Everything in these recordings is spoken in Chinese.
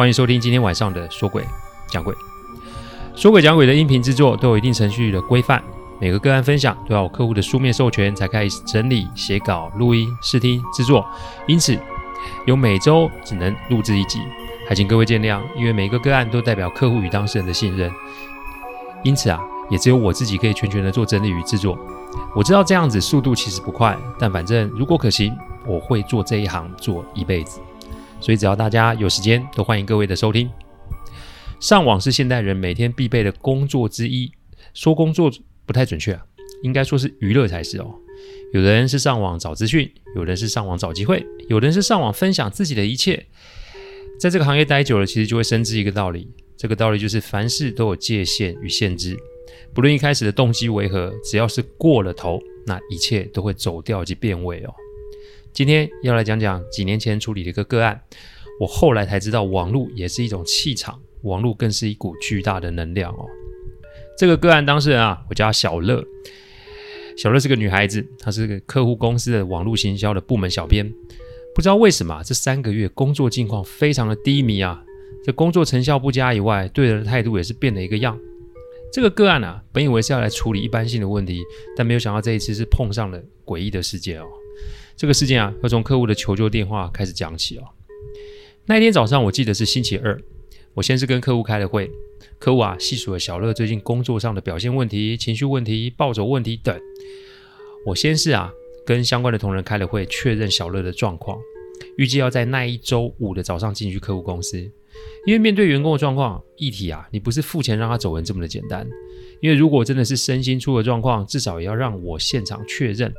欢迎收听今天晚上的说鬼讲鬼。说鬼讲鬼的音频制作都有一定程序的规范，每个个案分享都要有客户的书面授权才开始整理、写稿、录音、试听、制作，因此有每周只能录制一集，还请各位见谅。因为每个个案都代表客户与当事人的信任，因此啊，也只有我自己可以全权的做整理与制作。我知道这样子速度其实不快，但反正如果可行，我会做这一行做一辈子。所以只要大家有时间，都欢迎各位的收听。上网是现代人每天必备的工作之一，说工作不太准确啊，应该说是娱乐才是哦。有的人是上网找资讯，有人是上网找机会，有的人是上网分享自己的一切。在这个行业待久了，其实就会深知一个道理，这个道理就是凡事都有界限与限制，不论一开始的动机为何，只要是过了头，那一切都会走掉及变味哦。今天要来讲讲几年前处理的一个个案，我后来才知道，网络也是一种气场。网络更是一股巨大的能量哦。这个个案当事人啊，我叫小乐。小乐是个女孩子，她是个客户公司的网络行销的部门小编。不知道为什么，这三个月工作境况非常的低迷啊。这工作成效不佳以外，对人的态度也是变了一个样。这个个案啊，本以为是要来处理一般性的问题，但没有想到这一次是碰上了诡异的事件哦。这个事件啊，要从客户的求救电话开始讲起哦。那一天早上，我记得是星期二。我先是跟客户开了会，客户啊细数了小乐最近工作上的表现问题、情绪问题、暴走问题等。我先是啊跟相关的同仁开了会，确认小乐的状况，预计要在那一周五的早上进去客户公司。因为面对员工的状况议题啊，你不是付钱让他走人这么的简单。因为如果真的是身心出了状况，至少也要让我现场确认，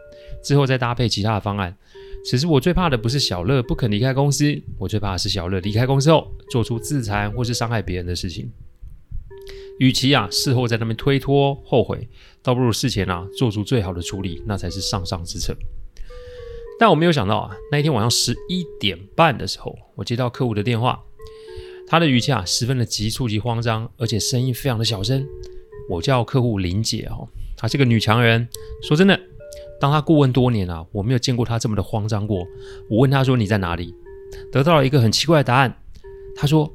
之后再搭配其他的方案。其实我最怕的不是小乐不肯离开公司，我最怕的是小乐离开公司后做出自残或是伤害别人的事情。与其啊事后在那边推脱后悔，倒不如事前啊做出最好的处理，那才是上上之策。但我没有想到啊，那一天晚上十一点半的时候，我接到客户的电话，他的语气啊十分的急促及慌张，而且声音非常的小声。我叫客户林姐哦，她是个女强人。说真的。当她顾问多年啊，我没有见过她这么的慌张过。我问她说：“你在哪里？”得到了一个很奇怪的答案。她说：“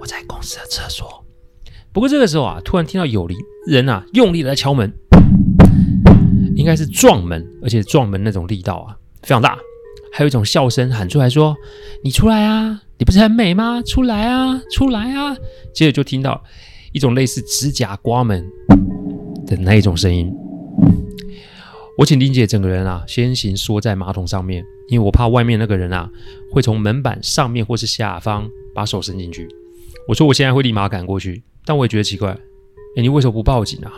我在公司的厕所。”不过这个时候啊，突然听到有邻人啊用力的在敲门，应该是撞门，而且撞门那种力道啊非常大。还有一种笑声喊出来说：“你出来啊！你不是很美吗？出来啊！出来啊！”接着就听到一种类似指甲刮门的那一种声音。我请林姐整个人啊先行缩在马桶上面，因为我怕外面那个人啊会从门板上面或是下方把手伸进去。我说我现在会立马赶过去，但我也觉得奇怪，哎，你为什么不报警啊？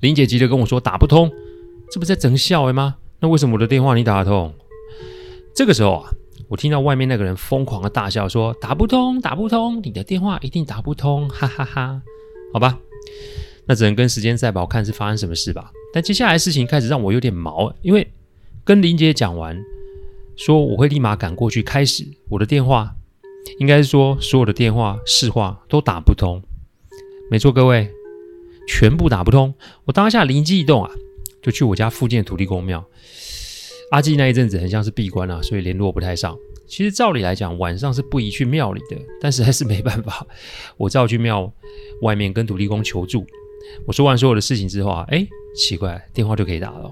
林姐急着跟我说打不通，这不是在整笑吗？那为什么我的电话你打得通？这个时候啊，我听到外面那个人疯狂的大笑，说打不通，打不通，你的电话一定打不通，哈哈哈。好吧，那只能跟时间赛跑，看是发生什么事吧。但接下来事情开始让我有点毛，因为跟林姐讲完，说我会立马赶过去，开始我的电话，应该是说所有的电话市话都打不通，没错，各位，全部打不通。我当下灵机一动啊，就去我家附近的土地公庙。阿纪那一阵子很像是闭关啊，所以联络不太上。其实照理来讲，晚上是不宜去庙里的，但是还是没办法，我只好去庙外面跟土地公求助。我说完所有的事情之后啊，哎，奇怪，电话就可以打了。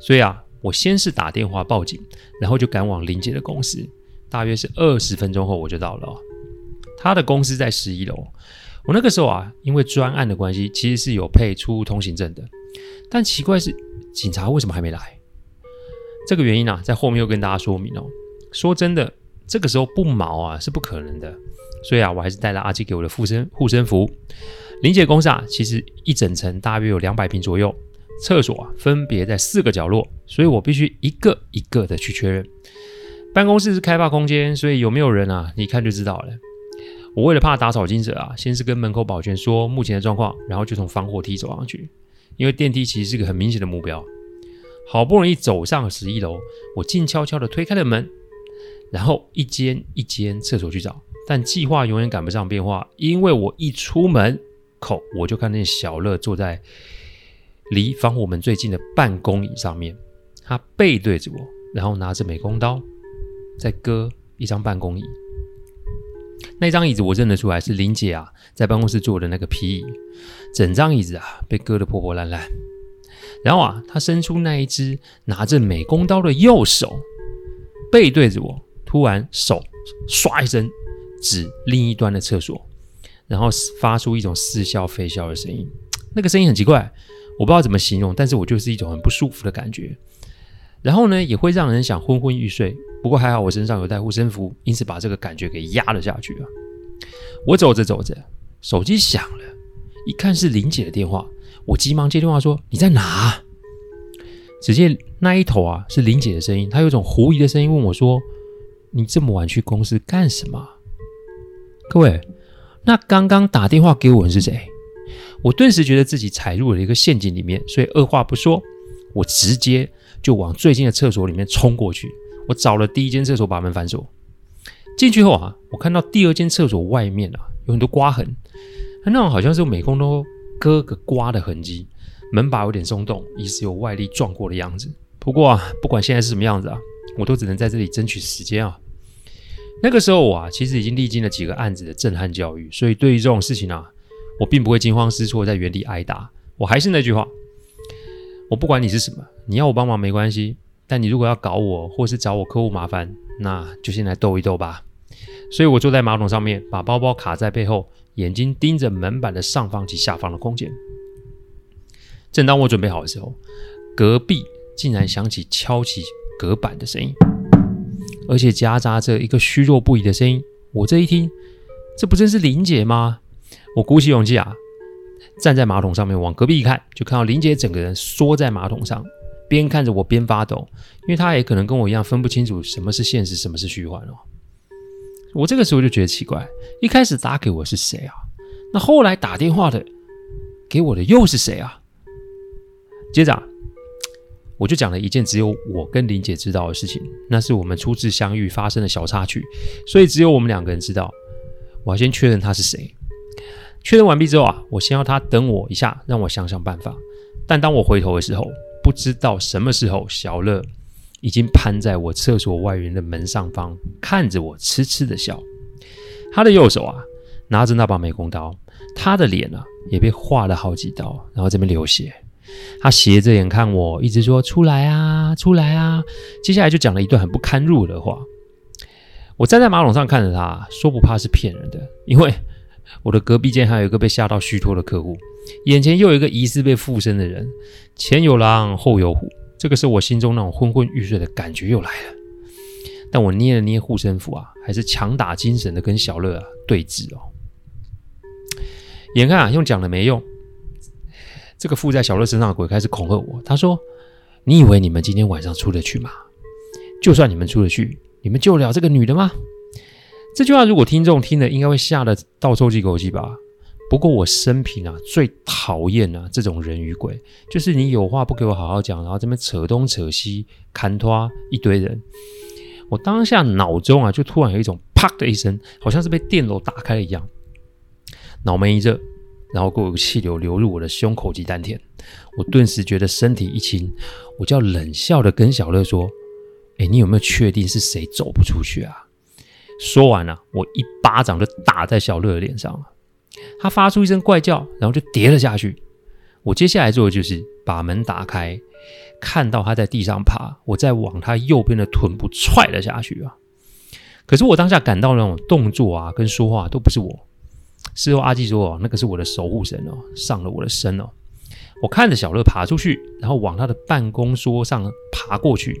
所以啊，我先是打电话报警，然后就赶往林姐的公司。大约是二十分钟后，我就到了。她的公司在十一楼。我那个时候啊，因为专案的关系，其实是有配出入通行证的。但奇怪是，警察为什么还没来？这个原因啊，在后面又跟大家说明哦。说真的，这个时候不毛啊是不可能的。所以啊，我还是带了阿基给我的护身护身符。林姐公司啊，其实一整层大约有两百平左右，厕所啊分别在四个角落，所以我必须一个一个的去确认。办公室是开放空间，所以有没有人啊，你一看就知道了。我为了怕打草惊蛇啊，先是跟门口保全说目前的状况，然后就从防火梯走上去，因为电梯其实是个很明显的目标。好不容易走上十一楼，我静悄悄地推开了门，然后一间一间厕所去找。但计划永远赶不上变化，因为我一出门口，我就看见小乐坐在离防火门最近的办公椅上面，他背对着我，然后拿着美工刀在割一张办公椅。那张椅子我认得出来是林姐啊，在办公室坐的那个皮椅，整张椅子啊被割得破破烂烂。然后啊，他伸出那一只拿着美工刀的右手，背对着我，突然手唰一声。指另一端的厕所，然后发出一种似笑非笑的声音。那个声音很奇怪，我不知道怎么形容，但是我就是一种很不舒服的感觉。然后呢，也会让人想昏昏欲睡。不过还好我身上有带护身符，因此把这个感觉给压了下去啊。我走着走着，手机响了，一看是林姐的电话，我急忙接电话说：“你在哪？”只见那一头啊是林姐的声音，她有种狐疑的声音问我说：“你这么晚去公司干什么？”各位，那刚刚打电话给我的是谁？我顿时觉得自己踩入了一个陷阱里面，所以二话不说，我直接就往最近的厕所里面冲过去。我找了第一间厕所，把门反锁。进去后啊，我看到第二间厕所外面啊有很多刮痕，那种好像是美工刀割个刮的痕迹。门把有点松动，疑似有外力撞过的样子。不过啊，不管现在是什么样子啊，我都只能在这里争取时间啊。那个时候我啊，其实已经历经了几个案子的震撼教育，所以对于这种事情啊，我并不会惊慌失措，在原地挨打。我还是那句话，我不管你是什么，你要我帮忙没关系，但你如果要搞我，或是找我客户麻烦，那就先来斗一斗吧。所以我坐在马桶上面，把包包卡在背后，眼睛盯着门板的上方及下方的空间。正当我准备好的时候，隔壁竟然响起敲击隔板的声音。而且夹杂着一个虚弱不已的声音，我这一听，这不正是林姐吗？我鼓起勇气啊，站在马桶上面往隔壁一看，就看到林姐整个人缩在马桶上，边看着我边发抖，因为她也可能跟我一样分不清楚什么是现实，什么是虚幻哦。我这个时候就觉得奇怪，一开始打给我是谁啊？那后来打电话的给我的又是谁啊？接着。我就讲了一件只有我跟林姐知道的事情，那是我们初次相遇发生的小插曲，所以只有我们两个人知道。我要先确认他是谁。确认完毕之后啊，我先要他等我一下，让我想想办法。但当我回头的时候，不知道什么时候，小乐已经攀在我厕所外缘的门上方，看着我痴痴的笑。他的右手啊，拿着那把美工刀，他的脸啊，也被划了好几刀，然后这边流血。他斜着眼看我，一直说：“出来啊，出来啊！”接下来就讲了一段很不堪入耳的话。我站在马桶上看着他，说不怕是骗人的，因为我的隔壁间还有一个被吓到虚脱的客户，眼前又有一个疑似被附身的人，前有狼后有虎，这个时候我心中那种昏昏欲睡的感觉又来了。但我捏了捏护身符啊，还是强打精神的跟小乐啊对峙哦。眼看啊，用讲了没用。这个附在小乐身上的鬼开始恐吓我。他说：“你以为你们今天晚上出得去吗？就算你们出得去，你们救得了这个女的吗？”这句话如果听众听了，应该会吓得倒抽几口气吧。不过我生平啊最讨厌啊这种人与鬼，就是你有话不给我好好讲，然后这边扯东扯西，砍拖一堆人。我当下脑中啊就突然有一种啪的一声，好像是被电炉打开了一样，脑门一热。然后，过有气流流入我的胸口及丹田，我顿时觉得身体一轻，我就要冷笑的跟小乐说：“哎，你有没有确定是谁走不出去啊？”说完了、啊，我一巴掌就打在小乐的脸上，了他发出一声怪叫，然后就跌了下去。我接下来做的就是把门打开，看到他在地上爬，我再往他右边的臀部踹了下去啊！可是我当下感到那种动作啊，跟说话都不是我。事后阿纪说：“哦，那个是我的守护神哦，上了我的身哦。”我看着小乐爬出去，然后往他的办公桌上爬过去，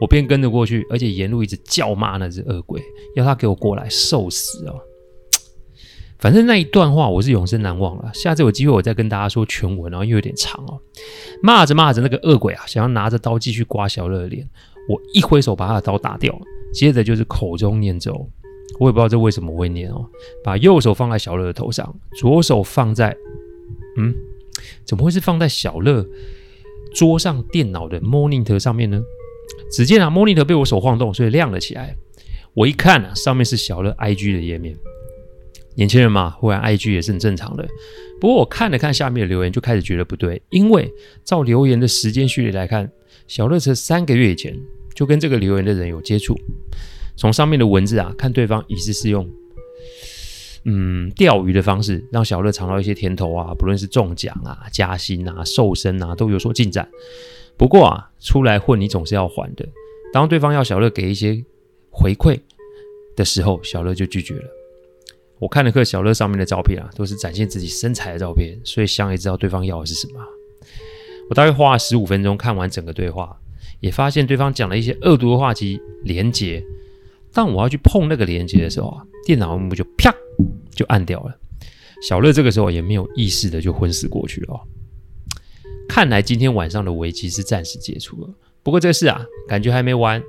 我便跟着过去，而且沿路一直叫骂那只恶鬼，要他给我过来受死哦。反正那一段话我是永生难忘了。下次有机会我再跟大家说全文哦，因为有点长哦。骂着骂着，那个恶鬼啊，想要拿着刀继续刮小乐的脸，我一挥手把他的刀打掉，接着就是口中念咒。我也不知道这为什么会念哦。把右手放在小乐的头上，左手放在……嗯，怎么会是放在小乐桌上电脑的 monitor 上面呢？只见啊，monitor 被我手晃动，所以亮了起来。我一看啊，上面是小乐 IG 的页面。年轻人嘛，忽然 IG 也是很正常的。不过我看了看下面的留言，就开始觉得不对，因为照留言的时间序列来看，小乐是三个月以前就跟这个留言的人有接触。从上面的文字啊，看对方疑似是用嗯钓鱼的方式让小乐尝到一些甜头啊，不论是中奖啊、加薪啊、瘦身啊，都有所进展。不过啊，出来混你总是要还的。当对方要小乐给一些回馈的时候，小乐就拒绝了。我看了看小乐上面的照片啊，都是展现自己身材的照片，所以想也知道对方要的是什么。我大概花了十五分钟看完整个对话，也发现对方讲了一些恶毒的话及连接。当我要去碰那个连接的时候啊，电脑萤幕就啪就按掉了。小乐这个时候也没有意识的就昏死过去了。看来今天晚上的危机是暂时解除了。不过这事啊，感觉还没完。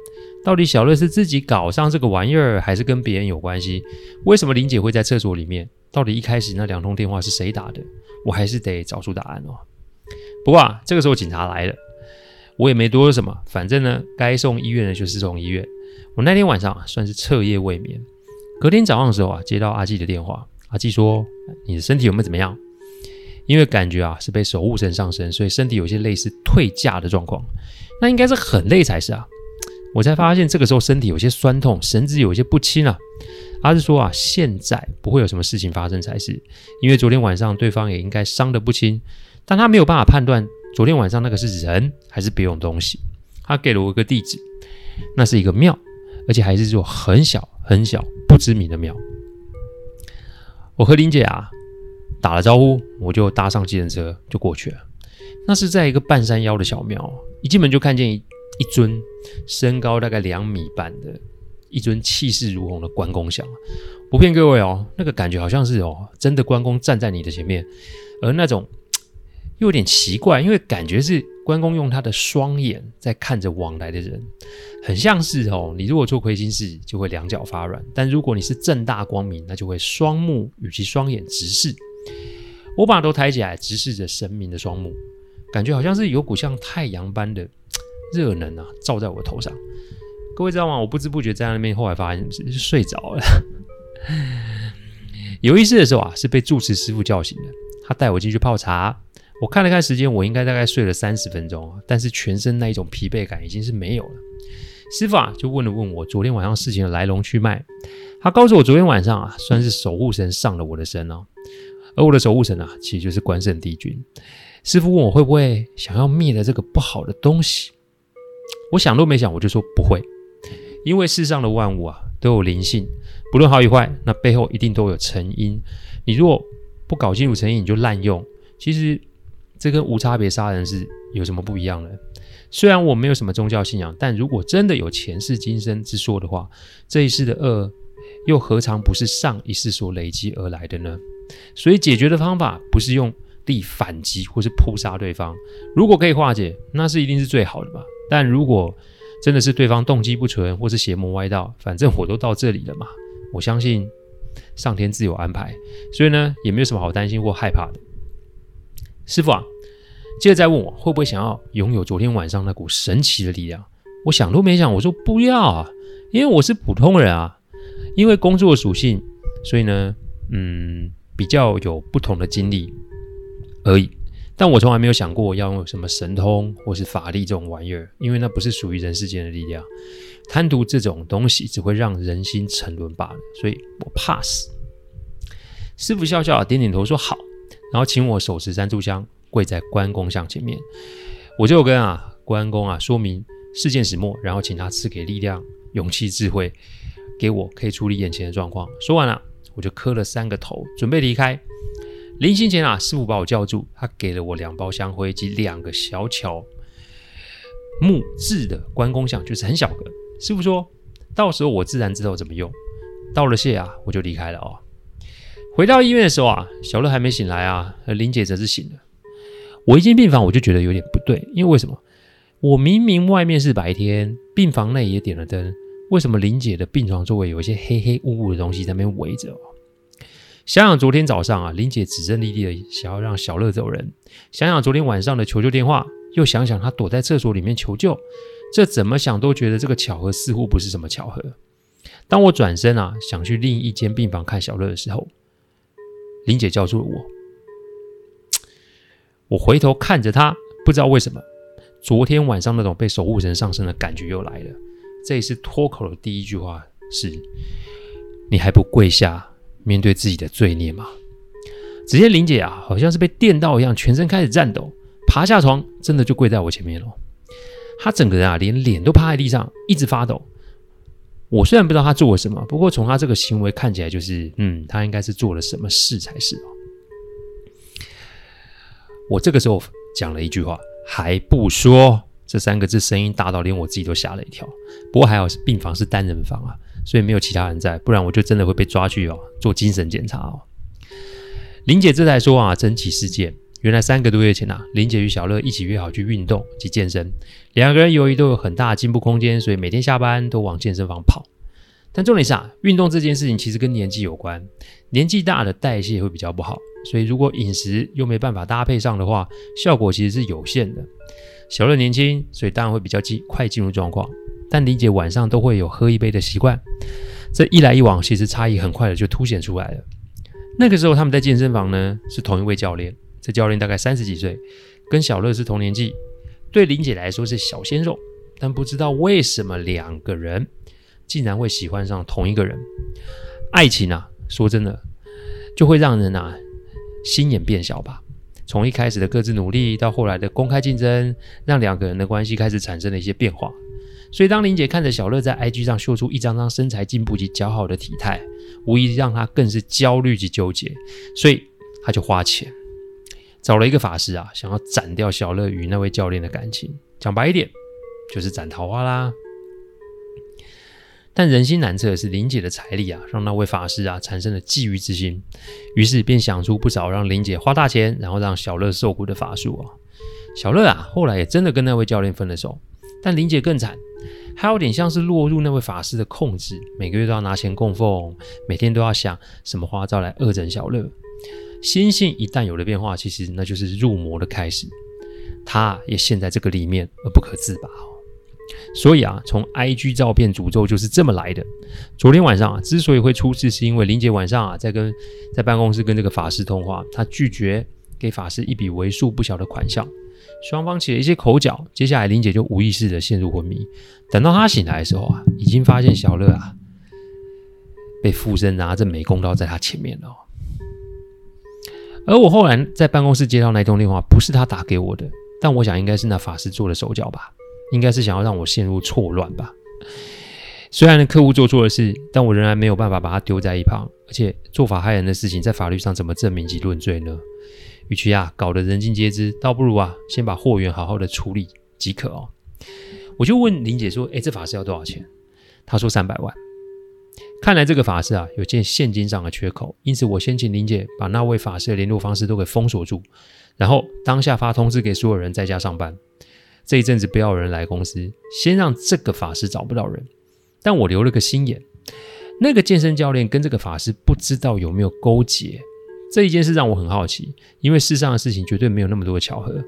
到底小乐是自己搞上这个玩意儿，还是跟别人有关系？为什么林姐会在厕所里面？到底一开始那两通电话是谁打的？我还是得找出答案哦。不过啊，这个时候警察来了，我也没多说什么。反正呢，该送医院的就是送医院。我那天晚上，算是彻夜未眠。隔天早上的时候啊，接到阿纪的电话，阿纪说：“你的身体有没有怎么样？”因为感觉啊是被守护神上身，所以身体有些类似退驾的状况。那应该是很累才是啊。我才发现这个时候身体有些酸痛，神志有些不清啊。阿志说啊，现在不会有什么事情发生才是，因为昨天晚上对方也应该伤得不轻，但他没有办法判断昨天晚上那个是人还是别种东西。他给了我一个地址，那是一个庙，而且还是座很小很小不知名的庙。我和林姐啊。打了招呼，我就搭上计程车就过去了。那是在一个半山腰的小庙，一进门就看见一一尊身高大概两米半的一尊气势如虹的关公像。不骗各位哦，那个感觉好像是哦，真的关公站在你的前面，而那种又有点奇怪，因为感觉是关公用他的双眼在看着往来的人，很像是哦，你如果做亏心事就会两脚发软，但如果你是正大光明，那就会双目与其双眼直视。我把头抬起来，直视着神明的双目，感觉好像是有股像太阳般的热能啊，照在我头上。各位知道吗？我不知不觉在那边，后来发现是睡着了。有意思的时候啊，是被住持师傅叫醒的。他带我进去泡茶。我看了看时间，我应该大概睡了三十分钟，但是全身那一种疲惫感已经是没有了。师傅啊，就问了问我昨天晚上事情的来龙去脉。他告诉我，昨天晚上啊，算是守护神上了我的身哦。而我的守护神啊，其实就是关圣帝君。师傅问我会不会想要灭了这个不好的东西，我想都没想，我就说不会，因为世上的万物啊都有灵性，不论好与坏，那背后一定都有成因。你如果不搞清楚成因，你就滥用，其实这跟无差别杀人是有什么不一样的？虽然我没有什么宗教信仰，但如果真的有前世今生之说的话，这一世的恶又何尝不是上一世所累积而来的呢？所以解决的方法不是用力反击或是扑杀对方，如果可以化解，那是一定是最好的嘛。但如果真的是对方动机不纯或是邪魔歪道，反正我都到这里了嘛，我相信上天自有安排，所以呢也没有什么好担心或害怕的。师傅啊，接着再问我会不会想要拥有昨天晚上那股神奇的力量，我想都没想，我说不要啊，因为我是普通人啊，因为工作属性，所以呢，嗯。比较有不同的经历而已，但我从来没有想过要用什么神通或是法力这种玩意儿，因为那不是属于人世间的力量。贪图这种东西只会让人心沉沦罢了，所以我怕死。师傅笑笑点点头说好，然后请我手持三炷香跪在关公像前面，我就跟啊关公啊说明事件始末，然后请他赐给力量、勇气、智慧给我，可以处理眼前的状况。说完了。我就磕了三个头，准备离开。临行前啊，师傅把我叫住，他给了我两包香灰及两个小巧木质的关公像，就是很小个。师傅说，到时候我自然知道怎么用。道了谢啊，我就离开了哦。回到医院的时候啊，小乐还没醒来啊，而林姐则是醒了。我一进病房，我就觉得有点不对，因为为什么？我明明外面是白天，病房内也点了灯，为什么林姐的病床周围有一些黑黑雾雾的东西在那边围着？想想昨天早上啊，林姐指证莉莉的想要让小乐走人，想想昨天晚上的求救电话，又想想她躲在厕所里面求救，这怎么想都觉得这个巧合似乎不是什么巧合。当我转身啊，想去另一间病房看小乐的时候，林姐叫住了我。我回头看着她，不知道为什么，昨天晚上那种被守护神上身的感觉又来了。这一次脱口的第一句话是：“你还不跪下？”面对自己的罪孽吗？只见林姐啊，好像是被电到一样，全身开始颤抖，爬下床，真的就跪在我前面了。她整个人啊，连脸都趴在地上，一直发抖。我虽然不知道她做了什么，不过从她这个行为看起来，就是嗯，她应该是做了什么事才是哦。我这个时候讲了一句话，还不说这三个字，声音大到连我自己都吓了一跳。不过还好是病房是单人房啊。所以没有其他人在，不然我就真的会被抓去哦，做精神检查哦。林姐这才说啊，整起事件，原来三个多月前、啊，林姐与小乐一起约好去运动及健身，两个人由于都有很大的进步空间，所以每天下班都往健身房跑。但重点是啊，运动这件事情其实跟年纪有关，年纪大的代谢会比较不好，所以如果饮食又没办法搭配上的话，效果其实是有限的。小乐年轻，所以当然会比较进快进入状况。但林姐晚上都会有喝一杯的习惯，这一来一往，其实差异很快的就凸显出来了。那个时候他们在健身房呢，是同一位教练，这教练大概三十几岁，跟小乐是同年纪，对林姐来说是小鲜肉。但不知道为什么两个人竟然会喜欢上同一个人。爱情啊，说真的，就会让人啊心眼变小吧。从一开始的各自努力，到后来的公开竞争，让两个人的关系开始产生了一些变化。所以，当林姐看着小乐在 IG 上秀出一张张身材进步及姣好的体态，无疑让她更是焦虑及纠结。所以，她就花钱找了一个法师啊，想要斩掉小乐与那位教练的感情。讲白一点，就是斩桃花啦。但人心难测是，林姐的财力啊，让那位法师啊产生了觊觎之心，于是便想出不少让林姐花大钱，然后让小乐受苦的法术啊。小乐啊，后来也真的跟那位教练分了手。但林姐更惨。还有点像是落入那位法师的控制，每个月都要拿钱供奉，每天都要想什么花招来恶整小乐。心性一旦有了变化，其实那就是入魔的开始。他也陷在这个里面而不可自拔。所以啊，从 IG 照片诅咒就是这么来的。昨天晚上啊，之所以会出事，是因为林姐晚上啊在跟在办公室跟这个法师通话，她拒绝给法师一笔为数不小的款项。双方起了一些口角，接下来林姐就无意识的陷入昏迷。等到她醒来的时候啊，已经发现小乐啊被附身拿着美工刀在她前面了。而我后来在办公室接到那通电话，不是他打给我的，但我想应该是那法师做的手脚吧，应该是想要让我陷入错乱吧。虽然客户做错了事，但我仍然没有办法把他丢在一旁。而且做法害人的事情，在法律上怎么证明及论罪呢？与其啊搞得人尽皆知，倒不如啊先把货源好好的处理即可哦。我就问林姐说：“诶，这法师要多少钱？”她说：“三百万。”看来这个法师啊有件现金上的缺口，因此我先请林姐把那位法师的联络方式都给封锁住，然后当下发通知给所有人在家上班，这一阵子不要有人来公司，先让这个法师找不到人。但我留了个心眼，那个健身教练跟这个法师不知道有没有勾结。这一件事让我很好奇，因为世上的事情绝对没有那么多巧合，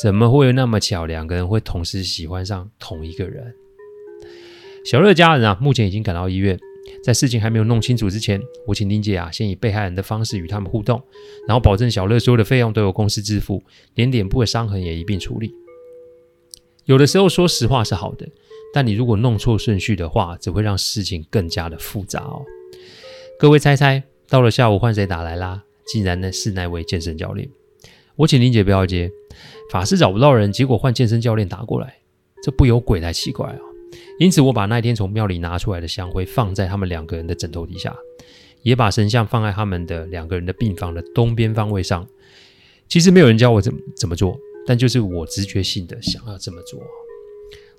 怎么会有那么巧，两个人会同时喜欢上同一个人？小乐家人啊，目前已经赶到医院，在事情还没有弄清楚之前，我请丁姐啊，先以被害人的方式与他们互动，然后保证小乐所有的费用都由公司支付，连脸部的伤痕也一并处理。有的时候说实话是好的，但你如果弄错顺序的话，只会让事情更加的复杂哦。各位猜猜，到了下午换谁打来啦？竟然呢是那位健身教练，我请林姐不要接，法师找不到人，结果换健身教练打过来，这不有鬼才奇怪啊、哦！因此我把那天从庙里拿出来的香灰放在他们两个人的枕头底下，也把神像放在他们的两个人的病房的东边方位上。其实没有人教我怎么怎么做，但就是我直觉性的想要这么做。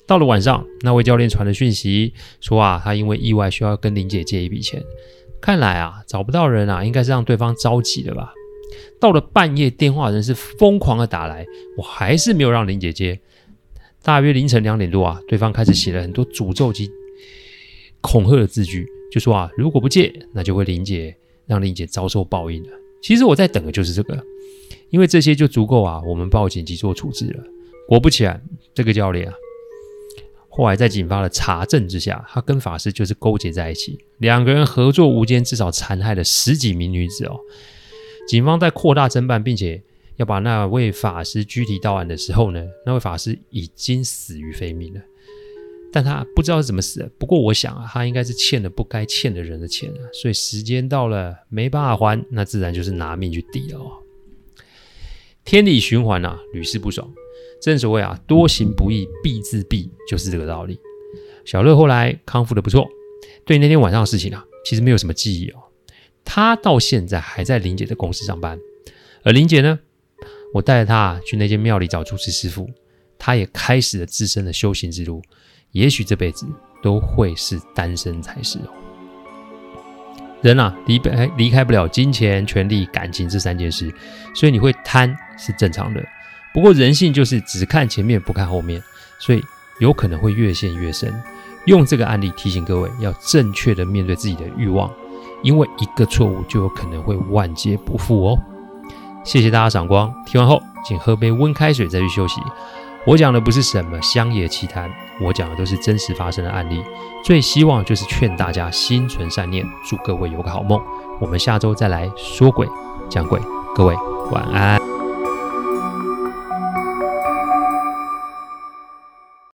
到了晚上，那位教练传了讯息说啊，他因为意外需要跟林姐借一笔钱。看来啊，找不到人啊，应该是让对方着急了吧？到了半夜，电话人是疯狂的打来，我还是没有让林姐接。大约凌晨两点多啊，对方开始写了很多诅咒及恐吓的字句，就说啊，如果不借，那就会林姐让林姐遭受报应了。其实我在等的就是这个，因为这些就足够啊，我们报警及做处置了。果不其然，这个教练啊，后来在警方的查证之下，他跟法师就是勾结在一起，两个人合作无间，至少残害了十几名女子哦。警方在扩大侦办，并且要把那位法师拘提到案的时候呢，那位法师已经死于非命了。但他不知道是怎么死的。不过我想啊，他应该是欠了不该欠的人的钱啊，所以时间到了没办法还，那自然就是拿命去抵了哦。天理循环啊，屡试不爽。正所谓啊，多行不义必自毙，就是这个道理。小乐后来康复的不错，对那天晚上的事情啊，其实没有什么记忆哦。他到现在还在林姐的公司上班，而林姐呢，我带着她去那间庙里找住持师傅，她也开始了自身的修行之路。也许这辈子都会是单身才是哦。人啊，离不离开不了金钱、权力、感情这三件事，所以你会贪是正常的。不过人性就是只看前面不看后面，所以有可能会越陷越深。用这个案例提醒各位，要正确的面对自己的欲望，因为一个错误就有可能会万劫不复哦。谢谢大家赏光，听完后请喝杯温开水再去休息。我讲的不是什么乡野奇谈，我讲的都是真实发生的案例。最希望就是劝大家心存善念，祝各位有个好梦。我们下周再来说鬼讲鬼，各位晚安。